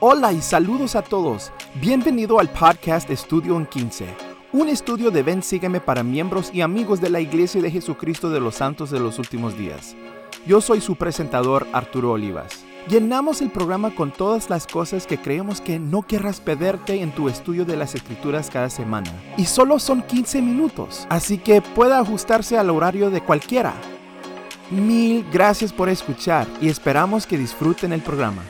Hola y saludos a todos. Bienvenido al podcast Estudio en 15, un estudio de Ven Sígueme para miembros y amigos de la Iglesia de Jesucristo de los Santos de los Últimos Días. Yo soy su presentador Arturo Olivas. Llenamos el programa con todas las cosas que creemos que no querrás perderte en tu estudio de las escrituras cada semana. Y solo son 15 minutos, así que puede ajustarse al horario de cualquiera. Mil gracias por escuchar y esperamos que disfruten el programa.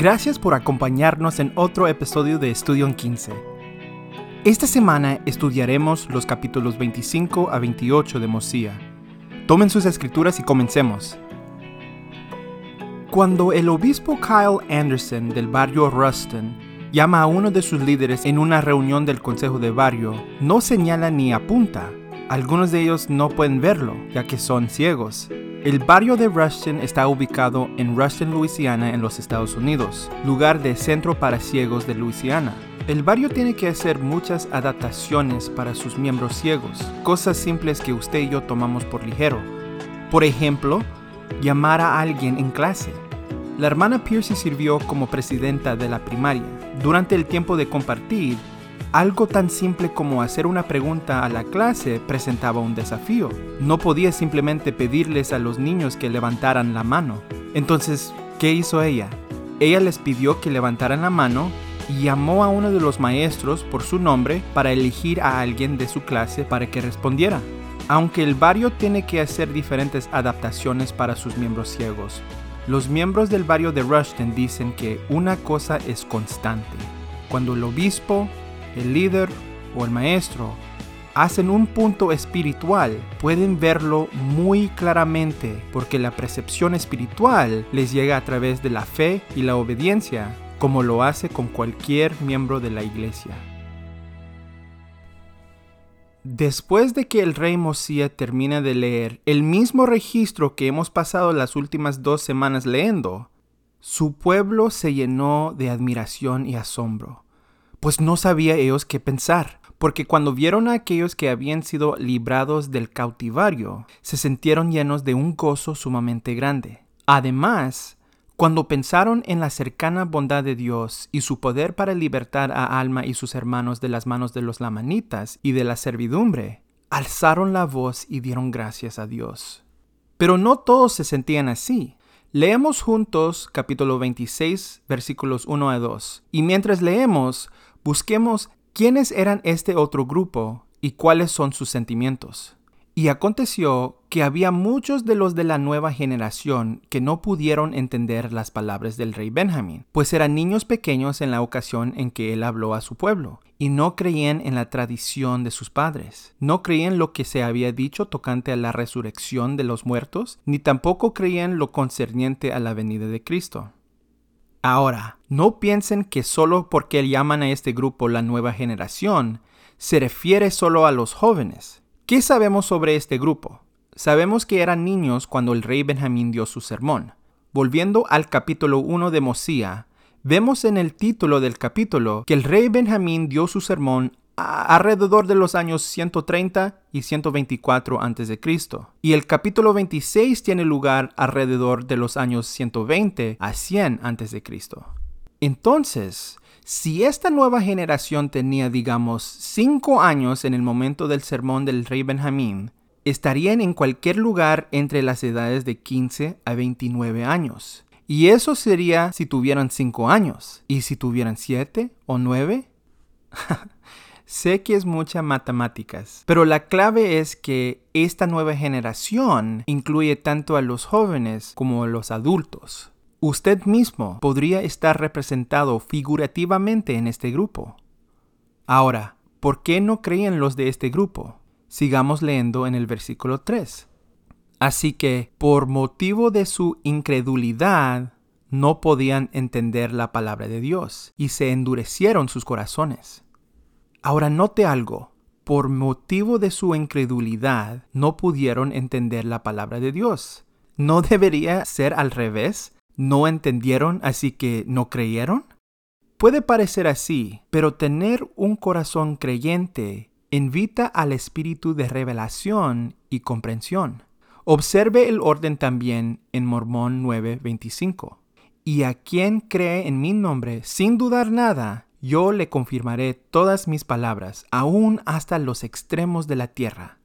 Gracias por acompañarnos en otro episodio de Estudio en 15. Esta semana estudiaremos los capítulos 25 a 28 de Mosía. Tomen sus escrituras y comencemos. Cuando el obispo Kyle Anderson del barrio Ruston llama a uno de sus líderes en una reunión del consejo de barrio, no señala ni apunta. Algunos de ellos no pueden verlo, ya que son ciegos. El barrio de Ruston está ubicado en Ruston, Louisiana, en los Estados Unidos, lugar de centro para ciegos de Louisiana. El barrio tiene que hacer muchas adaptaciones para sus miembros ciegos, cosas simples que usted y yo tomamos por ligero. Por ejemplo, llamar a alguien en clase. La hermana Piercy sirvió como presidenta de la primaria. Durante el tiempo de compartir, algo tan simple como hacer una pregunta a la clase presentaba un desafío. No podía simplemente pedirles a los niños que levantaran la mano. Entonces, ¿qué hizo ella? Ella les pidió que levantaran la mano y llamó a uno de los maestros por su nombre para elegir a alguien de su clase para que respondiera. Aunque el barrio tiene que hacer diferentes adaptaciones para sus miembros ciegos, los miembros del barrio de Rushton dicen que una cosa es constante. Cuando el obispo el líder o el maestro hacen un punto espiritual, pueden verlo muy claramente porque la percepción espiritual les llega a través de la fe y la obediencia, como lo hace con cualquier miembro de la iglesia. Después de que el rey Mosía termina de leer el mismo registro que hemos pasado las últimas dos semanas leyendo, su pueblo se llenó de admiración y asombro pues no sabía ellos qué pensar, porque cuando vieron a aquellos que habían sido librados del cautivario, se sintieron llenos de un gozo sumamente grande. Además, cuando pensaron en la cercana bondad de Dios y su poder para libertar a Alma y sus hermanos de las manos de los lamanitas y de la servidumbre, alzaron la voz y dieron gracias a Dios. Pero no todos se sentían así. Leemos juntos capítulo 26 versículos 1 a 2. Y mientras leemos, Busquemos quiénes eran este otro grupo y cuáles son sus sentimientos. Y aconteció que había muchos de los de la nueva generación que no pudieron entender las palabras del rey Benjamín, pues eran niños pequeños en la ocasión en que él habló a su pueblo, y no creían en la tradición de sus padres, no creían lo que se había dicho tocante a la resurrección de los muertos, ni tampoco creían lo concerniente a la venida de Cristo. Ahora, no piensen que solo porque llaman a este grupo la nueva generación, se refiere solo a los jóvenes. ¿Qué sabemos sobre este grupo? Sabemos que eran niños cuando el rey Benjamín dio su sermón. Volviendo al capítulo 1 de Mosía, vemos en el título del capítulo que el rey Benjamín dio su sermón alrededor de los años 130 y 124 a.C. Y el capítulo 26 tiene lugar alrededor de los años 120 a 100 a.C. Entonces, si esta nueva generación tenía, digamos, 5 años en el momento del sermón del rey Benjamín, estarían en cualquier lugar entre las edades de 15 a 29 años. Y eso sería si tuvieran 5 años. ¿Y si tuvieran 7 o 9? Sé que es mucha matemáticas, pero la clave es que esta nueva generación incluye tanto a los jóvenes como a los adultos. Usted mismo podría estar representado figurativamente en este grupo. Ahora, ¿por qué no creen los de este grupo? Sigamos leyendo en el versículo 3. Así que, por motivo de su incredulidad, no podían entender la palabra de Dios, y se endurecieron sus corazones. Ahora note algo. Por motivo de su incredulidad, no pudieron entender la palabra de Dios. ¿No debería ser al revés? ¿No entendieron así que no creyeron? Puede parecer así, pero tener un corazón creyente invita al espíritu de revelación y comprensión. Observe el orden también en Mormón 9:25. Y a quien cree en mi nombre sin dudar nada, yo le confirmaré todas mis palabras, aún hasta los extremos de la tierra.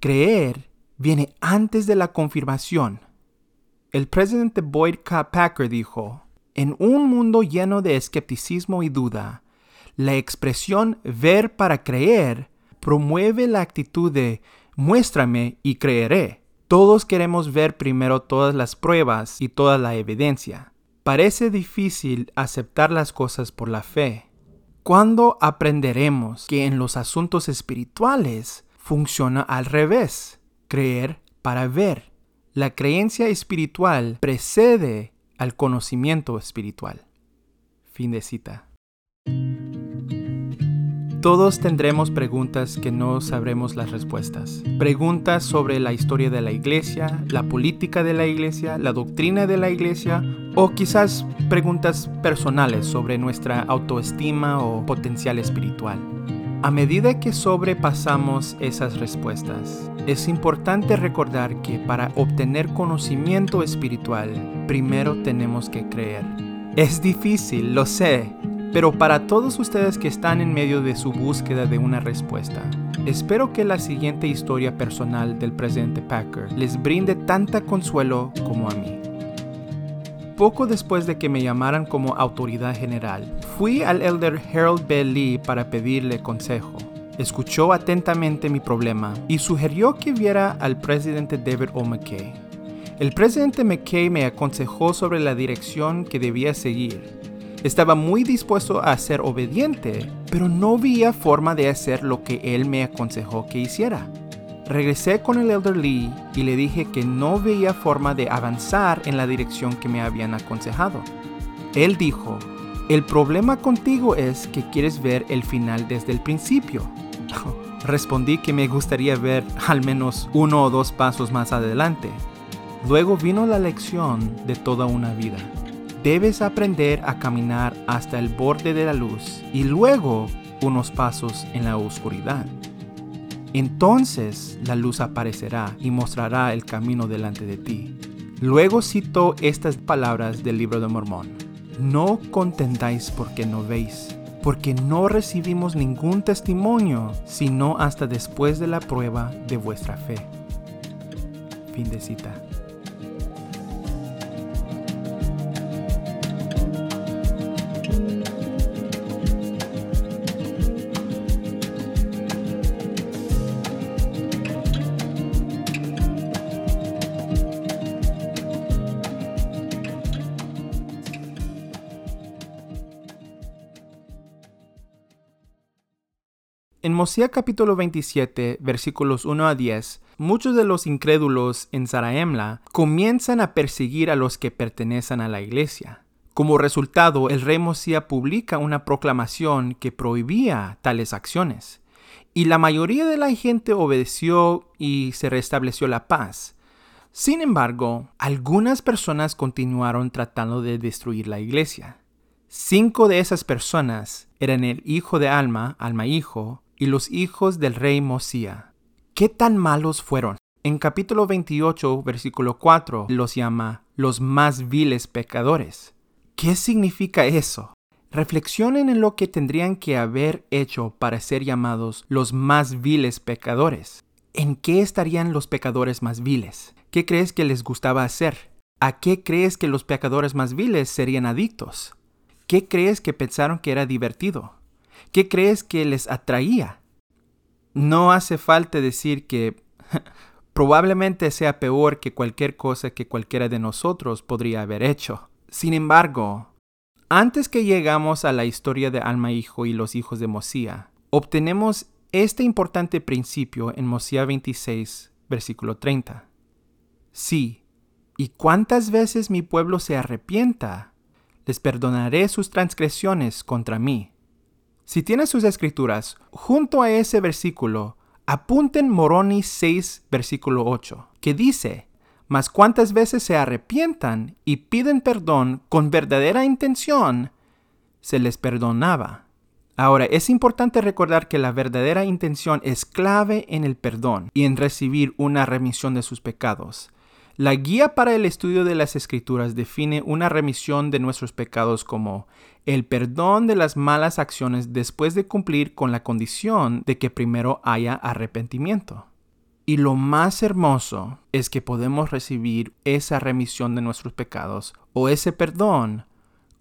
Creer viene antes de la confirmación. El presidente Boyd K. Packer dijo, en un mundo lleno de escepticismo y duda, la expresión ver para creer promueve la actitud de muéstrame y creeré. Todos queremos ver primero todas las pruebas y toda la evidencia. Parece difícil aceptar las cosas por la fe. ¿Cuándo aprenderemos que en los asuntos espirituales funciona al revés? Creer para ver. La creencia espiritual precede al conocimiento espiritual. Fin de cita. Todos tendremos preguntas que no sabremos las respuestas. Preguntas sobre la historia de la iglesia, la política de la iglesia, la doctrina de la iglesia o quizás preguntas personales sobre nuestra autoestima o potencial espiritual. A medida que sobrepasamos esas respuestas, es importante recordar que para obtener conocimiento espiritual, primero tenemos que creer. Es difícil, lo sé, pero para todos ustedes que están en medio de su búsqueda de una respuesta, espero que la siguiente historia personal del presidente Packer les brinde tanta consuelo como a mí. Poco después de que me llamaran como autoridad general, fui al elder Harold B. Lee para pedirle consejo. Escuchó atentamente mi problema y sugirió que viera al presidente David O. McKay. El presidente McKay me aconsejó sobre la dirección que debía seguir estaba muy dispuesto a ser obediente, pero no veía forma de hacer lo que él me aconsejó que hiciera. Regresé con el Elder Lee y le dije que no veía forma de avanzar en la dirección que me habían aconsejado. Él dijo, el problema contigo es que quieres ver el final desde el principio. Respondí que me gustaría ver al menos uno o dos pasos más adelante. Luego vino la lección de toda una vida debes aprender a caminar hasta el borde de la luz y luego unos pasos en la oscuridad. Entonces la luz aparecerá y mostrará el camino delante de ti. Luego citó estas palabras del libro de Mormón. No contendáis porque no veis, porque no recibimos ningún testimonio, sino hasta después de la prueba de vuestra fe. Fin de cita. Mosía capítulo 27, versículos 1 a 10, muchos de los incrédulos en Zaraemla comienzan a perseguir a los que pertenecen a la iglesia. Como resultado, el rey Mosía publica una proclamación que prohibía tales acciones. Y la mayoría de la gente obedeció y se restableció la paz. Sin embargo, algunas personas continuaron tratando de destruir la iglesia. Cinco de esas personas eran el hijo de Alma, Alma hijo, y los hijos del rey Mosía. ¿Qué tan malos fueron? En capítulo 28, versículo 4, los llama los más viles pecadores. ¿Qué significa eso? Reflexionen en lo que tendrían que haber hecho para ser llamados los más viles pecadores. ¿En qué estarían los pecadores más viles? ¿Qué crees que les gustaba hacer? ¿A qué crees que los pecadores más viles serían adictos? ¿Qué crees que pensaron que era divertido? ¿Qué crees que les atraía? No hace falta decir que probablemente sea peor que cualquier cosa que cualquiera de nosotros podría haber hecho. Sin embargo, antes que llegamos a la historia de Alma Hijo y los hijos de Mosía, obtenemos este importante principio en Mosía 26, versículo 30. Sí, y cuántas veces mi pueblo se arrepienta, les perdonaré sus transgresiones contra mí. Si tienes sus escrituras, junto a ese versículo, apunten Moroni 6, versículo 8, que dice, Mas cuántas veces se arrepientan y piden perdón con verdadera intención, se les perdonaba. Ahora, es importante recordar que la verdadera intención es clave en el perdón y en recibir una remisión de sus pecados. La guía para el estudio de las escrituras define una remisión de nuestros pecados como el perdón de las malas acciones después de cumplir con la condición de que primero haya arrepentimiento. Y lo más hermoso es que podemos recibir esa remisión de nuestros pecados o ese perdón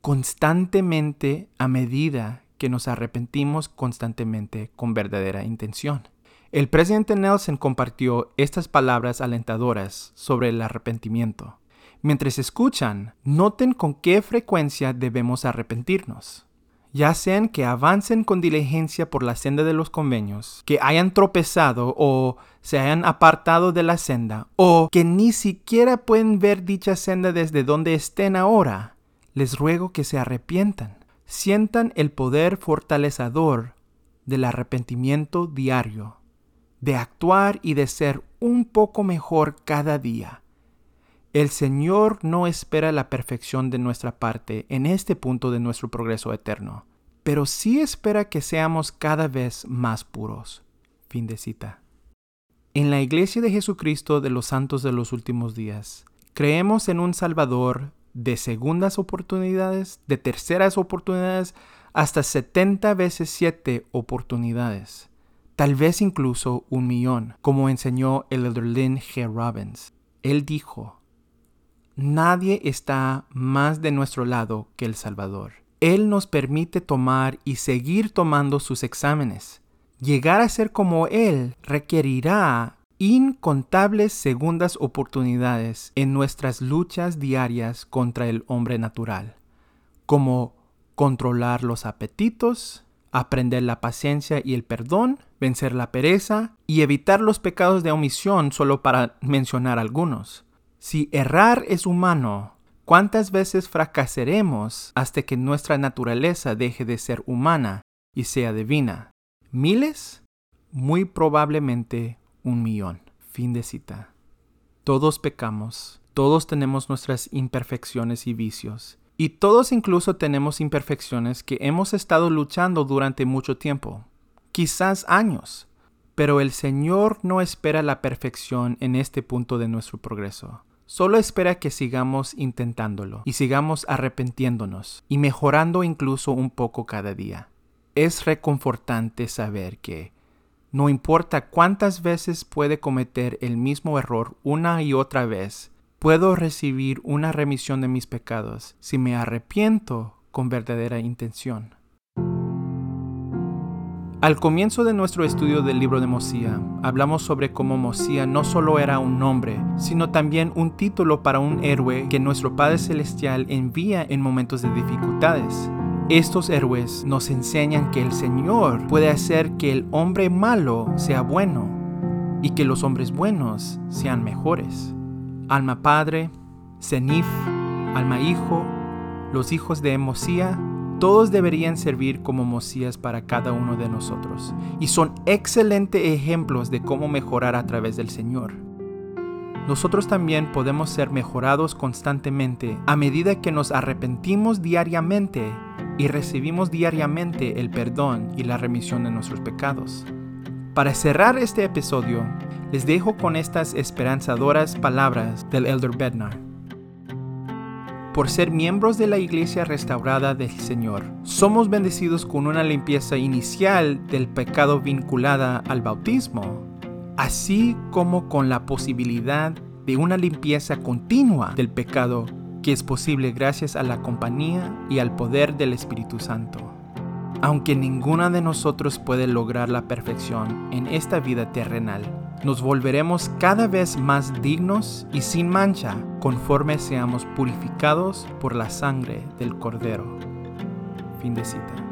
constantemente a medida que nos arrepentimos constantemente con verdadera intención. El presidente Nelson compartió estas palabras alentadoras sobre el arrepentimiento. Mientras escuchan, noten con qué frecuencia debemos arrepentirnos. Ya sean que avancen con diligencia por la senda de los convenios, que hayan tropezado o se hayan apartado de la senda, o que ni siquiera pueden ver dicha senda desde donde estén ahora, les ruego que se arrepientan, sientan el poder fortalecedor del arrepentimiento diario, de actuar y de ser un poco mejor cada día el Señor no espera la perfección de nuestra parte en este punto de nuestro progreso eterno, pero sí espera que seamos cada vez más puros. Fin de cita. En la Iglesia de Jesucristo de los Santos de los Últimos Días, creemos en un Salvador de segundas oportunidades, de terceras oportunidades, hasta 70 veces 7 oportunidades, tal vez incluso un millón, como enseñó el elder G. Robbins. Él dijo, Nadie está más de nuestro lado que el Salvador. Él nos permite tomar y seguir tomando sus exámenes. Llegar a ser como Él requerirá incontables segundas oportunidades en nuestras luchas diarias contra el hombre natural, como controlar los apetitos, aprender la paciencia y el perdón, vencer la pereza y evitar los pecados de omisión solo para mencionar algunos. Si errar es humano, ¿cuántas veces fracasaremos hasta que nuestra naturaleza deje de ser humana y sea divina? ¿Miles? Muy probablemente un millón. Fin de cita. Todos pecamos, todos tenemos nuestras imperfecciones y vicios, y todos incluso tenemos imperfecciones que hemos estado luchando durante mucho tiempo, quizás años. Pero el Señor no espera la perfección en este punto de nuestro progreso. Solo espera que sigamos intentándolo y sigamos arrepentiéndonos y mejorando incluso un poco cada día. Es reconfortante saber que, no importa cuántas veces puede cometer el mismo error una y otra vez, puedo recibir una remisión de mis pecados si me arrepiento con verdadera intención. Al comienzo de nuestro estudio del libro de Mosía, hablamos sobre cómo Mosía no solo era un nombre, sino también un título para un héroe que nuestro Padre Celestial envía en momentos de dificultades. Estos héroes nos enseñan que el Señor puede hacer que el hombre malo sea bueno y que los hombres buenos sean mejores. Alma Padre, Zenif, Alma Hijo, los hijos de Mosía todos deberían servir como Mosías para cada uno de nosotros y son excelentes ejemplos de cómo mejorar a través del Señor. Nosotros también podemos ser mejorados constantemente a medida que nos arrepentimos diariamente y recibimos diariamente el perdón y la remisión de nuestros pecados. Para cerrar este episodio, les dejo con estas esperanzadoras palabras del Elder Bednar por ser miembros de la iglesia restaurada del Señor. Somos bendecidos con una limpieza inicial del pecado vinculada al bautismo, así como con la posibilidad de una limpieza continua del pecado que es posible gracias a la compañía y al poder del Espíritu Santo. Aunque ninguna de nosotros puede lograr la perfección en esta vida terrenal, nos volveremos cada vez más dignos y sin mancha conforme seamos purificados por la sangre del Cordero. Fin de cita.